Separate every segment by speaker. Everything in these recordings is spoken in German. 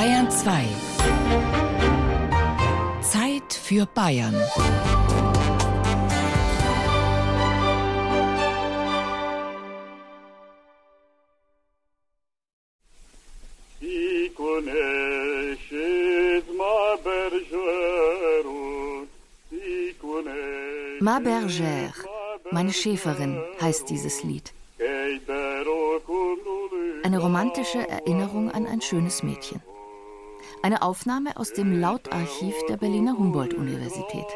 Speaker 1: Bayern 2. Zeit für Bayern.
Speaker 2: Ma Bergère, meine Schäferin, heißt dieses Lied. Eine romantische Erinnerung an ein schönes Mädchen. Eine Aufnahme aus dem Lautarchiv der Berliner Humboldt-Universität.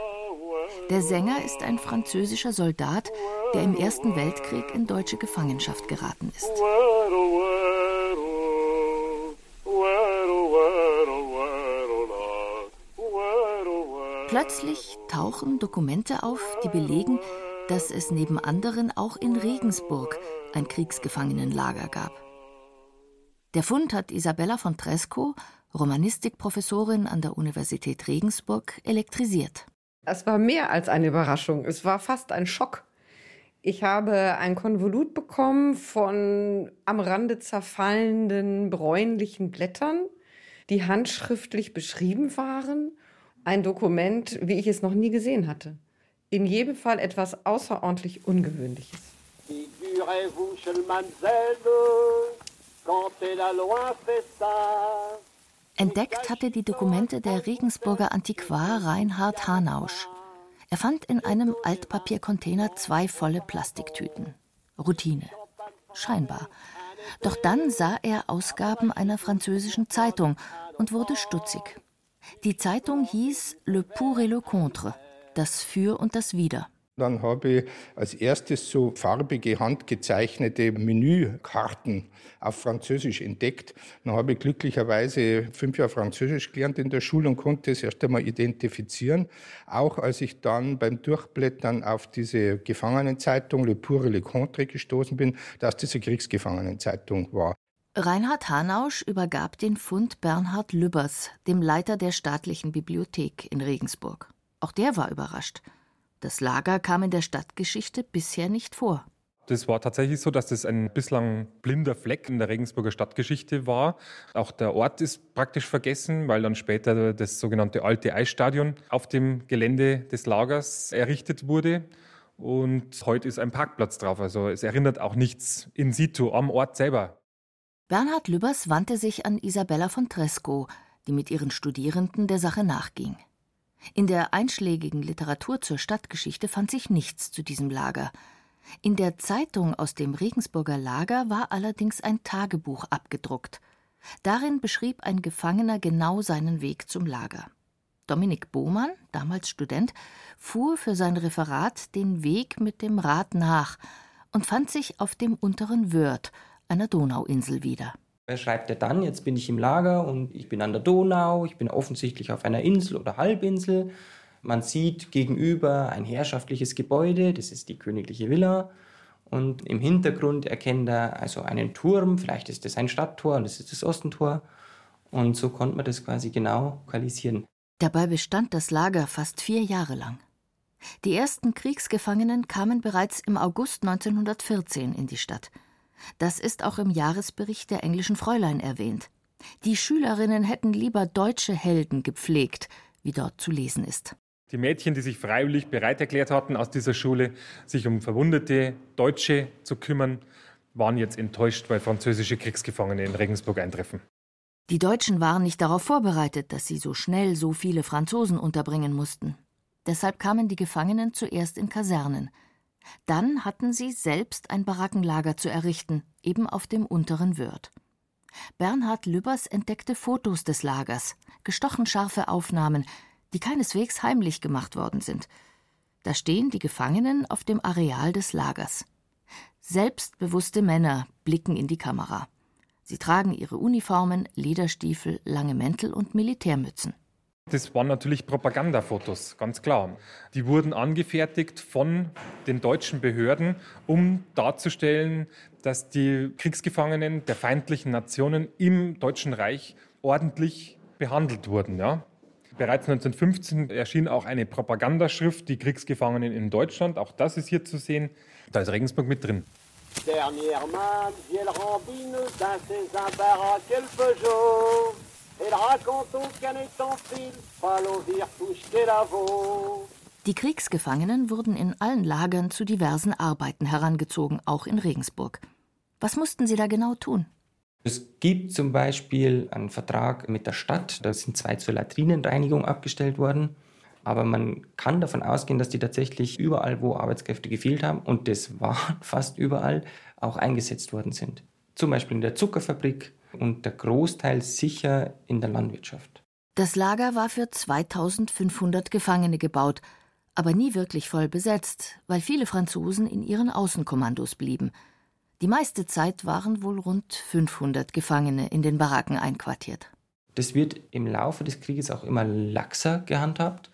Speaker 2: Der Sänger ist ein französischer Soldat, der im Ersten Weltkrieg in deutsche Gefangenschaft geraten ist. Plötzlich tauchen Dokumente auf, die belegen, dass es neben anderen auch in Regensburg ein Kriegsgefangenenlager gab. Der Fund hat Isabella von Tresco, Romanistikprofessorin an der Universität Regensburg, elektrisiert.
Speaker 3: Es war mehr als eine Überraschung, es war fast ein Schock. Ich habe ein Konvolut bekommen von am Rande zerfallenden bräunlichen Blättern, die handschriftlich beschrieben waren. Ein Dokument, wie ich es noch nie gesehen hatte. In jedem Fall etwas außerordentlich Ungewöhnliches. Figurez-vous,
Speaker 2: Entdeckt hatte die Dokumente der Regensburger Antiquar Reinhard Hanausch. Er fand in einem Altpapiercontainer zwei volle Plastiktüten. Routine. Scheinbar. Doch dann sah er Ausgaben einer französischen Zeitung und wurde stutzig. Die Zeitung hieß Le Pour et le Contre, das Für und das Wider.
Speaker 4: Dann habe ich als erstes so farbige, handgezeichnete Menükarten auf Französisch entdeckt. Dann habe ich glücklicherweise fünf Jahre Französisch gelernt in der Schule und konnte es erst einmal identifizieren. Auch als ich dann beim Durchblättern auf diese Gefangenenzeitung Le Pour et le Contre gestoßen bin, dass diese Kriegsgefangenenzeitung war.
Speaker 2: Reinhard Hanausch übergab den Fund Bernhard Lübbers, dem Leiter der staatlichen Bibliothek in Regensburg. Auch der war überrascht. Das Lager kam in der Stadtgeschichte bisher nicht vor.
Speaker 5: Das war tatsächlich so, dass das ein bislang blinder Fleck in der Regensburger Stadtgeschichte war. Auch der Ort ist praktisch vergessen, weil dann später das sogenannte alte Eisstadion auf dem Gelände des Lagers errichtet wurde. Und heute ist ein Parkplatz drauf. Also es erinnert auch nichts in situ am Ort selber.
Speaker 2: Bernhard Lübbers wandte sich an Isabella von Tresco, die mit ihren Studierenden der Sache nachging. In der einschlägigen Literatur zur Stadtgeschichte fand sich nichts zu diesem Lager. In der Zeitung aus dem Regensburger Lager war allerdings ein Tagebuch abgedruckt. Darin beschrieb ein Gefangener genau seinen Weg zum Lager. Dominik Bohmann, damals Student, fuhr für sein Referat den Weg mit dem Rad nach und fand sich auf dem unteren Wörth, einer Donauinsel, wieder.
Speaker 6: Er schreibt er dann, jetzt bin ich im Lager und ich bin an der Donau, ich bin offensichtlich auf einer Insel oder Halbinsel. Man sieht gegenüber ein herrschaftliches Gebäude, das ist die königliche Villa. Und im Hintergrund erkennt er also einen Turm, vielleicht ist das ein Stadttor und das ist das Ostentor. Und so konnte man das quasi genau lokalisieren.
Speaker 2: Dabei bestand das Lager fast vier Jahre lang. Die ersten Kriegsgefangenen kamen bereits im August 1914 in die Stadt. Das ist auch im Jahresbericht der englischen Fräulein erwähnt. Die Schülerinnen hätten lieber deutsche Helden gepflegt, wie dort zu lesen ist.
Speaker 5: Die Mädchen, die sich freiwillig bereit erklärt hatten, aus dieser Schule sich um verwundete Deutsche zu kümmern, waren jetzt enttäuscht, weil französische Kriegsgefangene in Regensburg eintreffen.
Speaker 2: Die Deutschen waren nicht darauf vorbereitet, dass sie so schnell so viele Franzosen unterbringen mussten. Deshalb kamen die Gefangenen zuerst in Kasernen. Dann hatten sie selbst ein Barackenlager zu errichten, eben auf dem unteren Wörth. Bernhard Lübbers entdeckte Fotos des Lagers, gestochen scharfe Aufnahmen, die keineswegs heimlich gemacht worden sind. Da stehen die Gefangenen auf dem Areal des Lagers. Selbstbewusste Männer blicken in die Kamera. Sie tragen ihre Uniformen, Lederstiefel, lange Mäntel und Militärmützen.
Speaker 5: Das waren natürlich Propagandafotos, ganz klar. Die wurden angefertigt von den deutschen Behörden, um darzustellen, dass die Kriegsgefangenen der feindlichen Nationen im Deutschen Reich ordentlich behandelt wurden. Ja. Bereits 1915 erschien auch eine Propagandaschrift, die Kriegsgefangenen in Deutschland. Auch das ist hier zu sehen. Da ist Regensburg mit drin. Dernièrement,
Speaker 2: Die Kriegsgefangenen wurden in allen Lagern zu diversen Arbeiten herangezogen, auch in Regensburg. Was mussten sie da genau tun?
Speaker 6: Es gibt zum Beispiel einen Vertrag mit der Stadt, da sind zwei zur Latrinenreinigung abgestellt worden. Aber man kann davon ausgehen, dass die tatsächlich überall, wo Arbeitskräfte gefehlt haben, und das waren fast überall, auch eingesetzt worden sind. Zum Beispiel in der Zuckerfabrik und der Großteil sicher in der Landwirtschaft.
Speaker 2: Das Lager war für 2500 Gefangene gebaut, aber nie wirklich voll besetzt, weil viele Franzosen in ihren Außenkommandos blieben. Die meiste Zeit waren wohl rund 500 Gefangene in den Baracken einquartiert.
Speaker 6: Das wird im Laufe des Krieges auch immer laxer gehandhabt.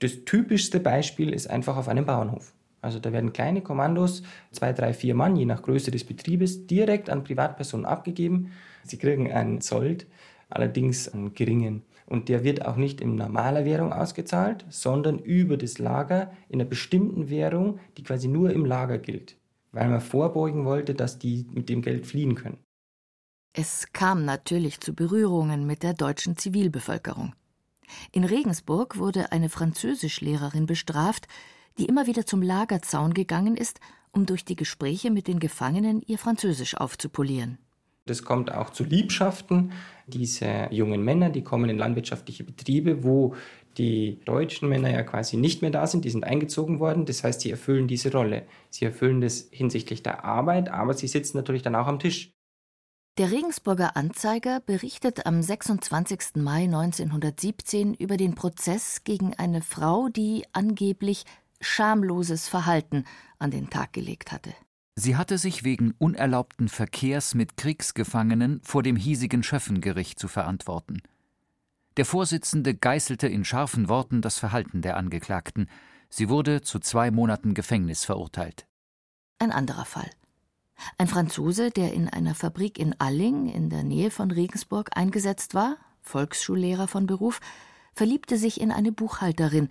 Speaker 6: Das typischste Beispiel ist einfach auf einem Bauernhof. Also da werden kleine Kommandos, zwei, drei, vier Mann, je nach Größe des Betriebes, direkt an Privatpersonen abgegeben. Sie kriegen einen Sold, allerdings einen geringen. Und der wird auch nicht in normaler Währung ausgezahlt, sondern über das Lager in einer bestimmten Währung, die quasi nur im Lager gilt, weil man vorbeugen wollte, dass die mit dem Geld fliehen können.
Speaker 2: Es kam natürlich zu Berührungen mit der deutschen Zivilbevölkerung. In Regensburg wurde eine Französischlehrerin bestraft, die immer wieder zum Lagerzaun gegangen ist, um durch die Gespräche mit den Gefangenen ihr Französisch aufzupolieren.
Speaker 6: Das kommt auch zu Liebschaften. Diese jungen Männer, die kommen in landwirtschaftliche Betriebe, wo die deutschen Männer ja quasi nicht mehr da sind, die sind eingezogen worden. Das heißt, sie erfüllen diese Rolle. Sie erfüllen das hinsichtlich der Arbeit, aber sie sitzen natürlich dann auch am Tisch.
Speaker 2: Der Regensburger Anzeiger berichtet am 26. Mai 1917 über den Prozess gegen eine Frau, die angeblich schamloses Verhalten an den Tag gelegt hatte.
Speaker 1: Sie hatte sich wegen unerlaubten Verkehrs mit Kriegsgefangenen vor dem hiesigen Schöffengericht zu verantworten. Der Vorsitzende geißelte in scharfen Worten das Verhalten der Angeklagten. Sie wurde zu zwei Monaten Gefängnis verurteilt.
Speaker 2: Ein anderer Fall. Ein Franzose, der in einer Fabrik in Alling in der Nähe von Regensburg eingesetzt war, Volksschullehrer von Beruf, verliebte sich in eine Buchhalterin,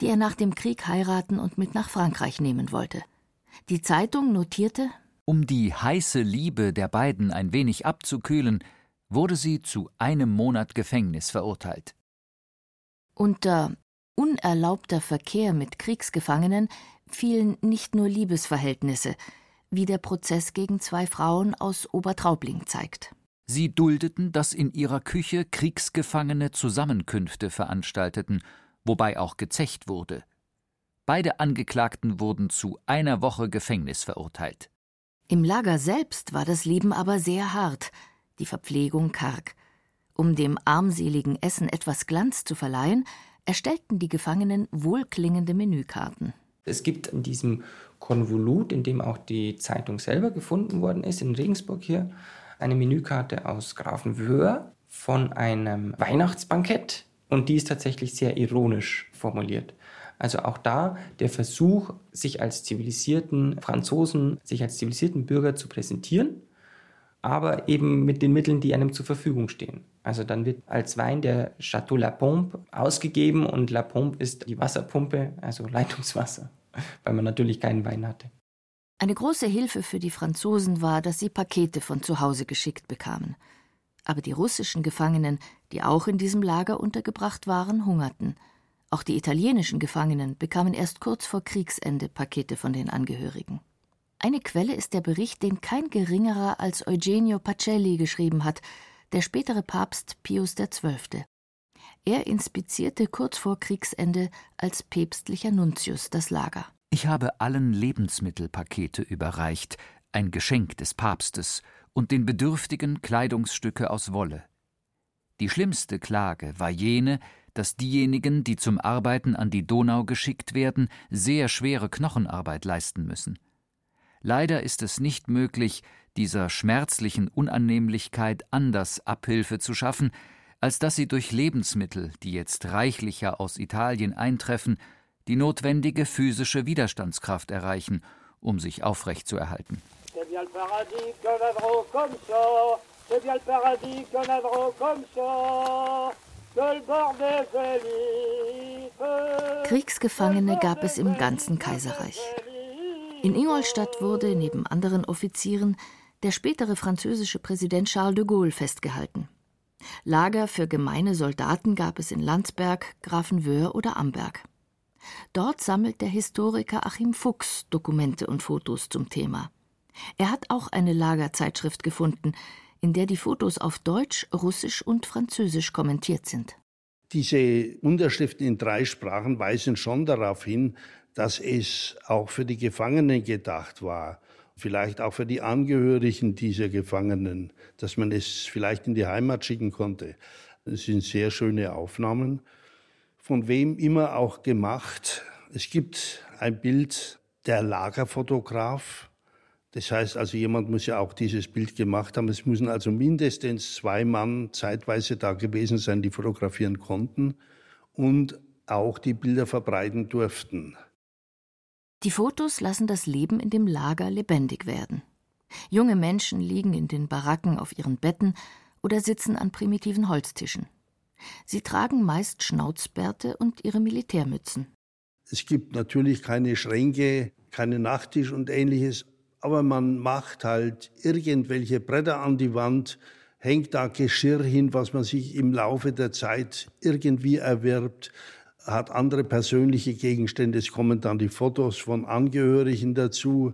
Speaker 2: die er nach dem Krieg heiraten und mit nach Frankreich nehmen wollte. Die Zeitung notierte
Speaker 1: Um die heiße Liebe der beiden ein wenig abzukühlen, wurde sie zu einem Monat Gefängnis verurteilt.
Speaker 2: Unter unerlaubter Verkehr mit Kriegsgefangenen fielen nicht nur Liebesverhältnisse, wie der Prozess gegen zwei Frauen aus Obertraubling zeigt.
Speaker 1: Sie duldeten, dass in ihrer Küche Kriegsgefangene Zusammenkünfte veranstalteten, wobei auch gezecht wurde. Beide Angeklagten wurden zu einer Woche Gefängnis verurteilt.
Speaker 2: Im Lager selbst war das Leben aber sehr hart, die Verpflegung karg. Um dem armseligen Essen etwas Glanz zu verleihen, erstellten die Gefangenen wohlklingende Menükarten.
Speaker 6: Es gibt in diesem Konvolut, in dem auch die Zeitung selber gefunden worden ist, in Regensburg hier, eine Menükarte aus Grafenwöhr von einem Weihnachtsbankett und die ist tatsächlich sehr ironisch formuliert. Also auch da der Versuch, sich als zivilisierten Franzosen, sich als zivilisierten Bürger zu präsentieren, aber eben mit den Mitteln, die einem zur Verfügung stehen. Also dann wird als Wein der Chateau La Pompe ausgegeben und La Pompe ist die Wasserpumpe, also Leitungswasser, weil man natürlich keinen Wein hatte.
Speaker 2: Eine große Hilfe für die Franzosen war, dass sie Pakete von zu Hause geschickt bekamen. Aber die russischen Gefangenen, die auch in diesem Lager untergebracht waren, hungerten. Auch die italienischen Gefangenen bekamen erst kurz vor Kriegsende Pakete von den Angehörigen. Eine Quelle ist der Bericht, den kein geringerer als Eugenio Pacelli geschrieben hat, der spätere Papst Pius XII. Er inspizierte kurz vor Kriegsende als päpstlicher Nuntius das Lager.
Speaker 1: Ich habe allen Lebensmittelpakete überreicht, ein Geschenk des Papstes, und den Bedürftigen Kleidungsstücke aus Wolle. Die schlimmste Klage war jene, dass diejenigen, die zum Arbeiten an die Donau geschickt werden, sehr schwere Knochenarbeit leisten müssen. Leider ist es nicht möglich, dieser schmerzlichen Unannehmlichkeit anders Abhilfe zu schaffen, als dass sie durch Lebensmittel, die jetzt reichlicher aus Italien eintreffen, die notwendige physische Widerstandskraft erreichen, um sich aufrechtzuerhalten.
Speaker 2: Kriegsgefangene gab es im ganzen Kaiserreich. In Ingolstadt wurde neben anderen Offizieren der spätere französische Präsident Charles de Gaulle festgehalten. Lager für gemeine Soldaten gab es in Landsberg, Grafenwöhr oder Amberg. Dort sammelt der Historiker Achim Fuchs Dokumente und Fotos zum Thema. Er hat auch eine Lagerzeitschrift gefunden, in der die Fotos auf Deutsch, Russisch und Französisch kommentiert sind.
Speaker 7: Diese Unterschriften in drei Sprachen weisen schon darauf hin, dass es auch für die Gefangenen gedacht war, vielleicht auch für die Angehörigen dieser Gefangenen, dass man es vielleicht in die Heimat schicken konnte. Das sind sehr schöne Aufnahmen, von wem immer auch gemacht. Es gibt ein Bild der Lagerfotograf. Das heißt also, jemand muss ja auch dieses Bild gemacht haben. Es müssen also mindestens zwei Mann zeitweise da gewesen sein, die fotografieren konnten und auch die Bilder verbreiten durften.
Speaker 2: Die Fotos lassen das Leben in dem Lager lebendig werden. Junge Menschen liegen in den Baracken auf ihren Betten oder sitzen an primitiven Holztischen. Sie tragen meist Schnauzbärte und ihre Militärmützen.
Speaker 7: Es gibt natürlich keine Schränke, keinen Nachttisch und ähnliches, aber man macht halt irgendwelche Bretter an die Wand, hängt da Geschirr hin, was man sich im Laufe der Zeit irgendwie erwirbt hat andere persönliche Gegenstände, es kommen dann die Fotos von Angehörigen dazu.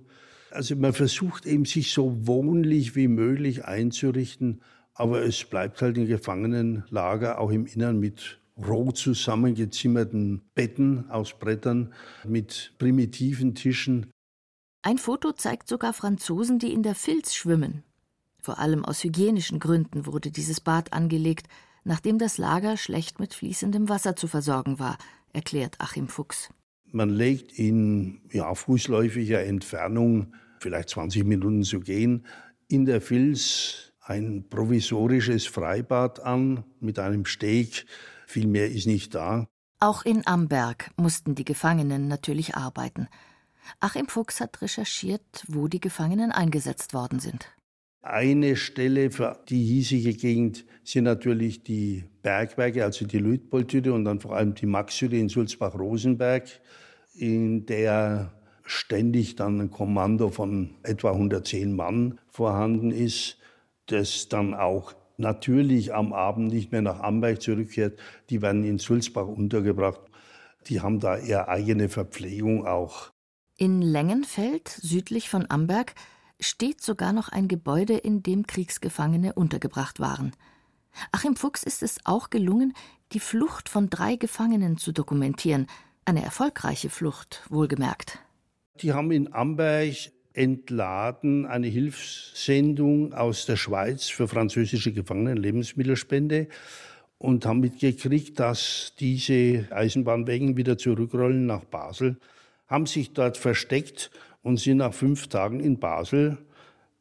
Speaker 7: Also man versucht eben sich so wohnlich wie möglich einzurichten, aber es bleibt halt ein Gefangenenlager auch im Innern mit roh zusammengezimmerten Betten aus Brettern, mit primitiven Tischen.
Speaker 2: Ein Foto zeigt sogar Franzosen, die in der Filz schwimmen. Vor allem aus hygienischen Gründen wurde dieses Bad angelegt, nachdem das Lager schlecht mit fließendem Wasser zu versorgen war, erklärt Achim Fuchs.
Speaker 7: Man legt in ja, fußläufiger Entfernung, vielleicht 20 Minuten zu gehen, in der Vils ein provisorisches Freibad an mit einem Steg. Viel mehr ist nicht da.
Speaker 2: Auch in Amberg mussten die Gefangenen natürlich arbeiten. Achim Fuchs hat recherchiert, wo die Gefangenen eingesetzt worden sind.
Speaker 7: Eine Stelle für die hiesige Gegend sind natürlich die Bergwerke, also die Luitpoldhütte und dann vor allem die Maxhütte in Sulzbach-Rosenberg, in der ständig dann ein Kommando von etwa 110 Mann vorhanden ist, das dann auch natürlich am Abend nicht mehr nach Amberg zurückkehrt. Die werden in Sulzbach untergebracht. Die haben da ihre eigene Verpflegung auch.
Speaker 2: In Längenfeld, südlich von Amberg, steht sogar noch ein Gebäude, in dem Kriegsgefangene untergebracht waren. Achim Fuchs ist es auch gelungen, die Flucht von drei Gefangenen zu dokumentieren. Eine erfolgreiche Flucht, wohlgemerkt.
Speaker 7: Die haben in Amberg entladen eine Hilfssendung aus der Schweiz für französische Gefangene, Lebensmittelspende, und haben mitgekriegt, dass diese Eisenbahnwägen wieder zurückrollen nach Basel, haben sich dort versteckt und sind nach fünf Tagen in Basel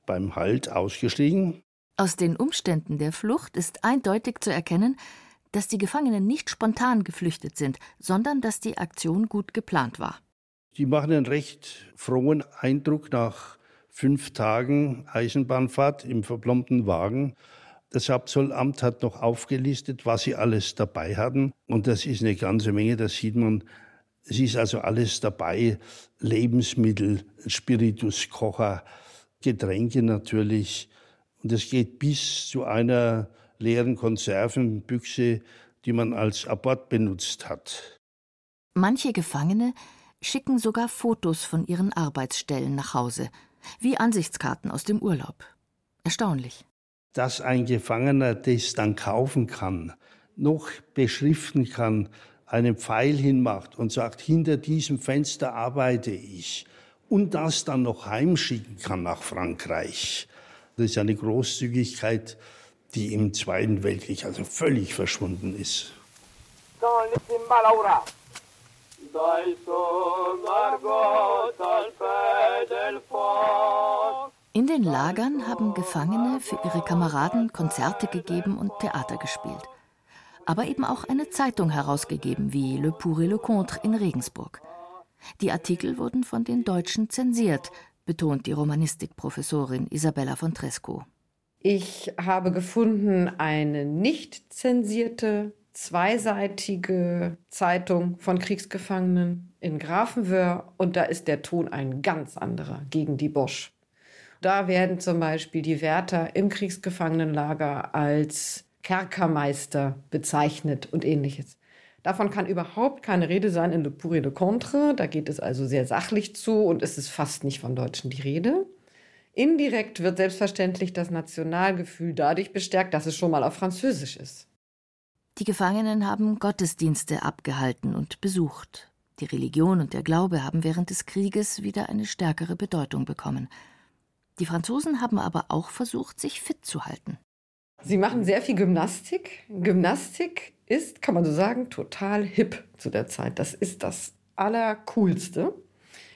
Speaker 7: beim Halt ausgestiegen.
Speaker 2: Aus den Umständen der Flucht ist eindeutig zu erkennen, dass die Gefangenen nicht spontan geflüchtet sind, sondern dass die Aktion gut geplant war.
Speaker 7: Die machen einen recht frohen Eindruck nach fünf Tagen Eisenbahnfahrt im verplombten Wagen. Das Hauptzollamt hat noch aufgelistet, was sie alles dabei hatten. Und das ist eine ganze Menge, das sieht man es ist also alles dabei, Lebensmittel, Spiritus, Kocher, Getränke natürlich. Und es geht bis zu einer leeren Konservenbüchse, die man als Abort benutzt hat.
Speaker 2: Manche Gefangene schicken sogar Fotos von ihren Arbeitsstellen nach Hause, wie Ansichtskarten aus dem Urlaub. Erstaunlich.
Speaker 7: Dass ein Gefangener das dann kaufen kann, noch beschriften kann, einen Pfeil hinmacht und sagt, hinter diesem Fenster arbeite ich und das dann noch heimschicken kann nach Frankreich. Das ist eine Großzügigkeit, die im Zweiten Weltkrieg also völlig verschwunden ist.
Speaker 2: In den Lagern haben Gefangene für ihre Kameraden Konzerte gegeben und Theater gespielt aber eben auch eine Zeitung herausgegeben, wie Le Pour et le Contre in Regensburg. Die Artikel wurden von den Deutschen zensiert, betont die Romanistikprofessorin Isabella von Tresco.
Speaker 3: Ich habe gefunden eine nicht zensierte, zweiseitige Zeitung von Kriegsgefangenen in Grafenwöhr und da ist der Ton ein ganz anderer gegen die Bosch. Da werden zum Beispiel die Wärter im Kriegsgefangenenlager als Kerkermeister bezeichnet und ähnliches. Davon kann überhaupt keine Rede sein in Le Pour et le Contre. Da geht es also sehr sachlich zu und es ist fast nicht von Deutschen die Rede. Indirekt wird selbstverständlich das Nationalgefühl dadurch bestärkt, dass es schon mal auf Französisch ist.
Speaker 2: Die Gefangenen haben Gottesdienste abgehalten und besucht. Die Religion und der Glaube haben während des Krieges wieder eine stärkere Bedeutung bekommen. Die Franzosen haben aber auch versucht, sich fit zu halten.
Speaker 3: Sie machen sehr viel Gymnastik. Gymnastik ist, kann man so sagen, total hip zu der Zeit. Das ist das Allercoolste.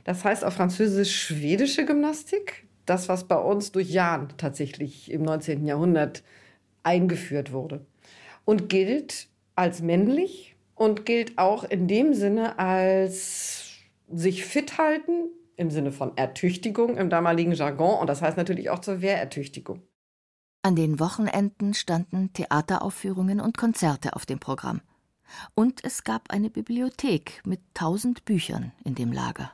Speaker 3: Das heißt auf Französisch schwedische Gymnastik. Das, was bei uns durch Jan tatsächlich im 19. Jahrhundert eingeführt wurde. Und gilt als männlich und gilt auch in dem Sinne als sich fit halten, im Sinne von Ertüchtigung im damaligen Jargon. Und das heißt natürlich auch zur Wehrertüchtigung.
Speaker 2: An den Wochenenden standen Theateraufführungen und Konzerte auf dem Programm. Und es gab eine Bibliothek mit tausend Büchern in dem Lager.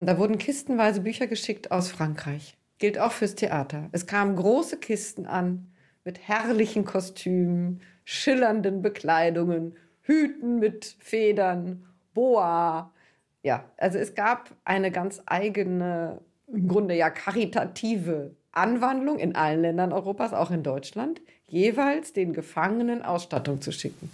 Speaker 3: Da wurden kistenweise Bücher geschickt aus Frankreich. Gilt auch fürs Theater. Es kamen große Kisten an mit herrlichen Kostümen, schillernden Bekleidungen, Hüten mit Federn, Boa. Ja, also es gab eine ganz eigene, im Grunde ja karitative Anwandlung in allen Ländern Europas, auch in Deutschland, jeweils den Gefangenen Ausstattung zu schicken.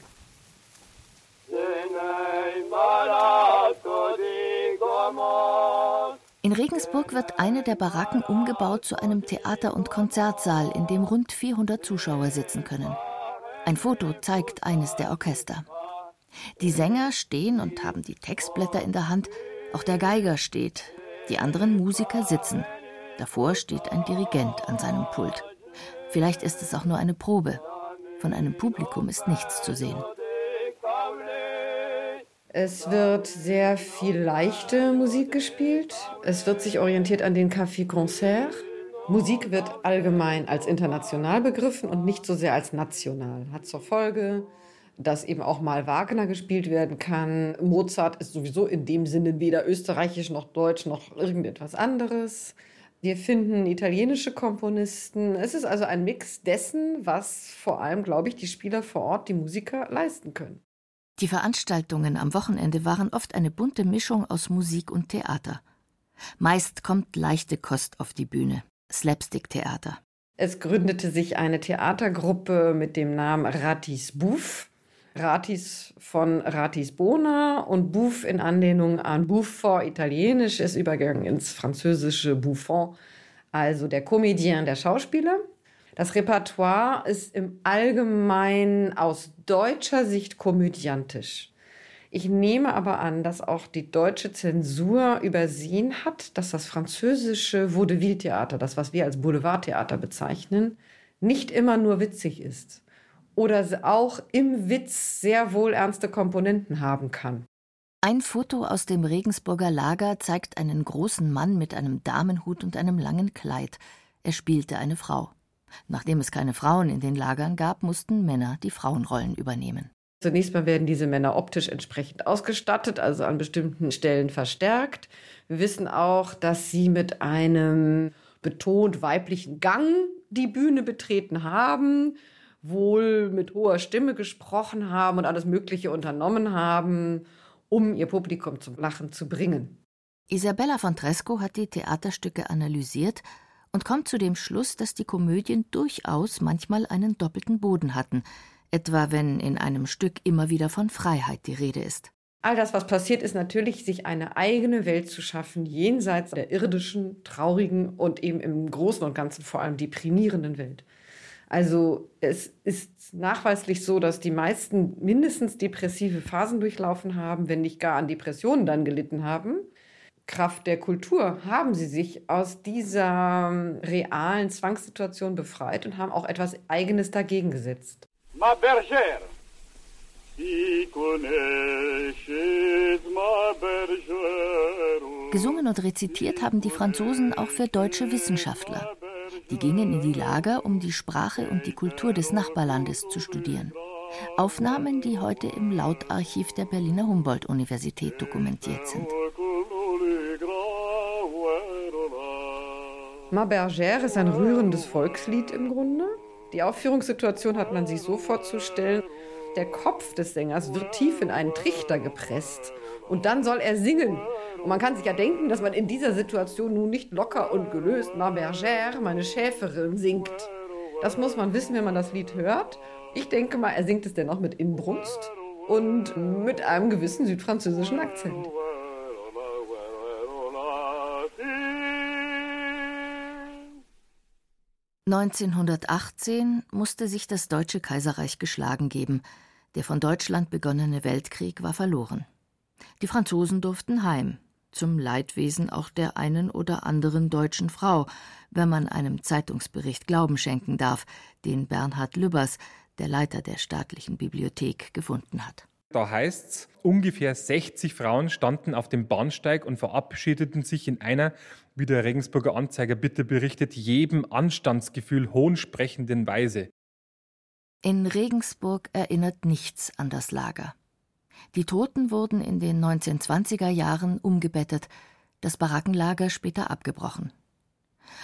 Speaker 2: In Regensburg wird eine der Baracken umgebaut zu einem Theater- und Konzertsaal, in dem rund 400 Zuschauer sitzen können. Ein Foto zeigt eines der Orchester. Die Sänger stehen und haben die Textblätter in der Hand, auch der Geiger steht, die anderen Musiker sitzen. Davor steht ein Dirigent an seinem Pult. Vielleicht ist es auch nur eine Probe. Von einem Publikum ist nichts zu sehen.
Speaker 3: Es wird sehr viel leichte Musik gespielt. Es wird sich orientiert an den Café Concert. Musik wird allgemein als international begriffen und nicht so sehr als national. Hat zur Folge, dass eben auch mal Wagner gespielt werden kann. Mozart ist sowieso in dem Sinne weder österreichisch noch deutsch noch irgendetwas anderes. Wir finden italienische Komponisten. Es ist also ein Mix dessen, was vor allem, glaube ich, die Spieler vor Ort, die Musiker leisten können.
Speaker 2: Die Veranstaltungen am Wochenende waren oft eine bunte Mischung aus Musik und Theater. Meist kommt leichte Kost auf die Bühne, Slapstick-Theater.
Speaker 3: Es gründete sich eine Theatergruppe mit dem Namen Ratis Bouffe. Ratis von Ratis Bona und Bouffe in Anlehnung an Buffon, italienisch, ist übergegangen ins französische Buffon, also der Comédien, der Schauspieler. Das Repertoire ist im Allgemeinen aus deutscher Sicht komödiantisch. Ich nehme aber an, dass auch die deutsche Zensur übersehen hat, dass das französische Vaudeville-Theater, das was wir als Boulevardtheater bezeichnen, nicht immer nur witzig ist oder auch im Witz sehr wohl ernste Komponenten haben kann.
Speaker 2: Ein Foto aus dem Regensburger Lager zeigt einen großen Mann mit einem Damenhut und einem langen Kleid. Er spielte eine Frau. Nachdem es keine Frauen in den Lagern gab, mussten Männer die Frauenrollen übernehmen.
Speaker 3: Zunächst mal werden diese Männer optisch entsprechend ausgestattet, also an bestimmten Stellen verstärkt. Wir wissen auch, dass sie mit einem betont weiblichen Gang die Bühne betreten haben wohl mit hoher Stimme gesprochen haben und alles Mögliche unternommen haben, um ihr Publikum zum Lachen zu bringen.
Speaker 2: Isabella von Tresco hat die Theaterstücke analysiert und kommt zu dem Schluss, dass die Komödien durchaus manchmal einen doppelten Boden hatten, etwa wenn in einem Stück immer wieder von Freiheit die Rede ist.
Speaker 3: All das, was passiert, ist natürlich, sich eine eigene Welt zu schaffen, jenseits der irdischen, traurigen und eben im Großen und Ganzen vor allem deprimierenden Welt. Also es ist nachweislich so, dass die meisten mindestens depressive Phasen durchlaufen haben, wenn nicht gar an Depressionen dann gelitten haben. Kraft der Kultur haben sie sich aus dieser ähm, realen Zwangssituation befreit und haben auch etwas Eigenes dagegen gesetzt. Ma bergère.
Speaker 2: Gesungen und rezitiert haben die Franzosen auch für deutsche Wissenschaftler. Die gingen in die Lager, um die Sprache und die Kultur des Nachbarlandes zu studieren. Aufnahmen, die heute im Lautarchiv der Berliner Humboldt-Universität dokumentiert sind.
Speaker 3: Ma Bergère ist ein rührendes Volkslied im Grunde. Die Aufführungssituation hat man sich so vorzustellen, der Kopf des Sängers wird tief in einen Trichter gepresst und dann soll er singen. Und man kann sich ja denken, dass man in dieser Situation nun nicht locker und gelöst Ma Bergère, meine Schäferin, singt. Das muss man wissen, wenn man das Lied hört. Ich denke mal, er singt es dennoch mit Inbrunst und mit einem gewissen südfranzösischen Akzent.
Speaker 2: 1918 musste sich das Deutsche Kaiserreich geschlagen geben. Der von Deutschland begonnene Weltkrieg war verloren. Die Franzosen durften heim, zum Leidwesen auch der einen oder anderen deutschen Frau, wenn man einem Zeitungsbericht Glauben schenken darf, den Bernhard Lübbers, der Leiter der staatlichen Bibliothek, gefunden hat.
Speaker 5: Da heißt's, ungefähr 60 Frauen standen auf dem Bahnsteig und verabschiedeten sich in einer, wie der Regensburger Anzeiger bitte berichtet, jedem Anstandsgefühl hohnsprechenden Weise.
Speaker 2: In Regensburg erinnert nichts an das Lager. Die Toten wurden in den 1920er Jahren umgebettet, das Barackenlager später abgebrochen.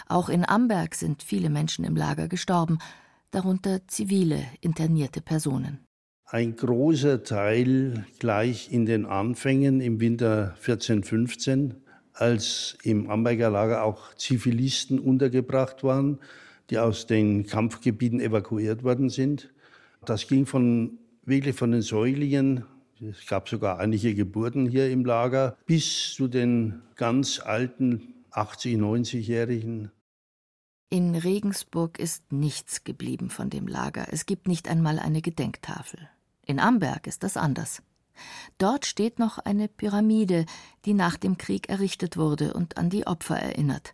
Speaker 2: Auch in Amberg sind viele Menschen im Lager gestorben, darunter zivile internierte Personen.
Speaker 7: Ein großer Teil gleich in den Anfängen im Winter 14-15, als im Amberger Lager auch Zivilisten untergebracht waren, die aus den Kampfgebieten evakuiert worden sind. Das ging von wirklich von den Säuglingen, es gab sogar einige Geburten hier im Lager, bis zu den ganz alten 80, 90-Jährigen.
Speaker 2: In Regensburg ist nichts geblieben von dem Lager. Es gibt nicht einmal eine Gedenktafel. In Amberg ist das anders. Dort steht noch eine Pyramide, die nach dem Krieg errichtet wurde und an die Opfer erinnert.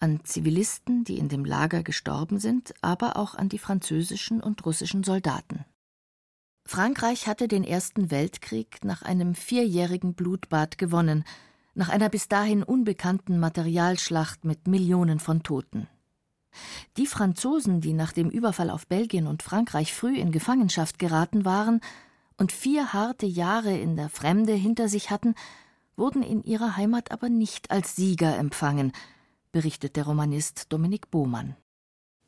Speaker 2: An Zivilisten, die in dem Lager gestorben sind, aber auch an die französischen und russischen Soldaten. Frankreich hatte den Ersten Weltkrieg nach einem vierjährigen Blutbad gewonnen, nach einer bis dahin unbekannten Materialschlacht mit Millionen von Toten. Die Franzosen, die nach dem Überfall auf Belgien und Frankreich früh in Gefangenschaft geraten waren und vier harte Jahre in der Fremde hinter sich hatten, wurden in ihrer Heimat aber nicht als Sieger empfangen, berichtet der Romanist Dominik Bohmann.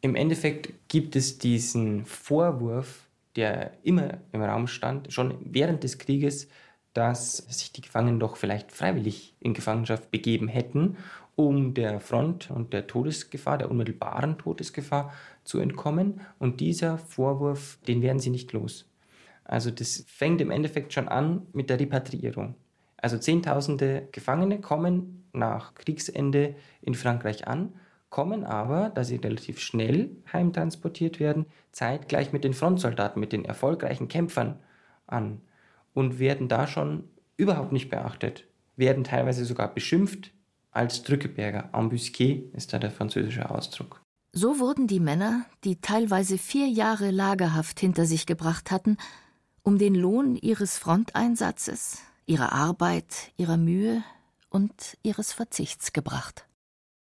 Speaker 6: Im Endeffekt gibt es diesen Vorwurf, der immer im Raum stand, schon während des Krieges, dass sich die Gefangenen doch vielleicht freiwillig in Gefangenschaft begeben hätten um der Front und der Todesgefahr, der unmittelbaren Todesgefahr zu entkommen. Und dieser Vorwurf, den werden sie nicht los. Also das fängt im Endeffekt schon an mit der Repatriierung. Also Zehntausende Gefangene kommen nach Kriegsende in Frankreich an, kommen aber, da sie relativ schnell heimtransportiert werden, zeitgleich mit den Frontsoldaten, mit den erfolgreichen Kämpfern an und werden da schon überhaupt nicht beachtet, werden teilweise sogar beschimpft, als Drückeberger. Embusqué ist da der französische Ausdruck.
Speaker 2: So wurden die Männer, die teilweise vier Jahre Lagerhaft hinter sich gebracht hatten, um den Lohn ihres Fronteinsatzes, ihrer Arbeit, ihrer Mühe und ihres Verzichts gebracht.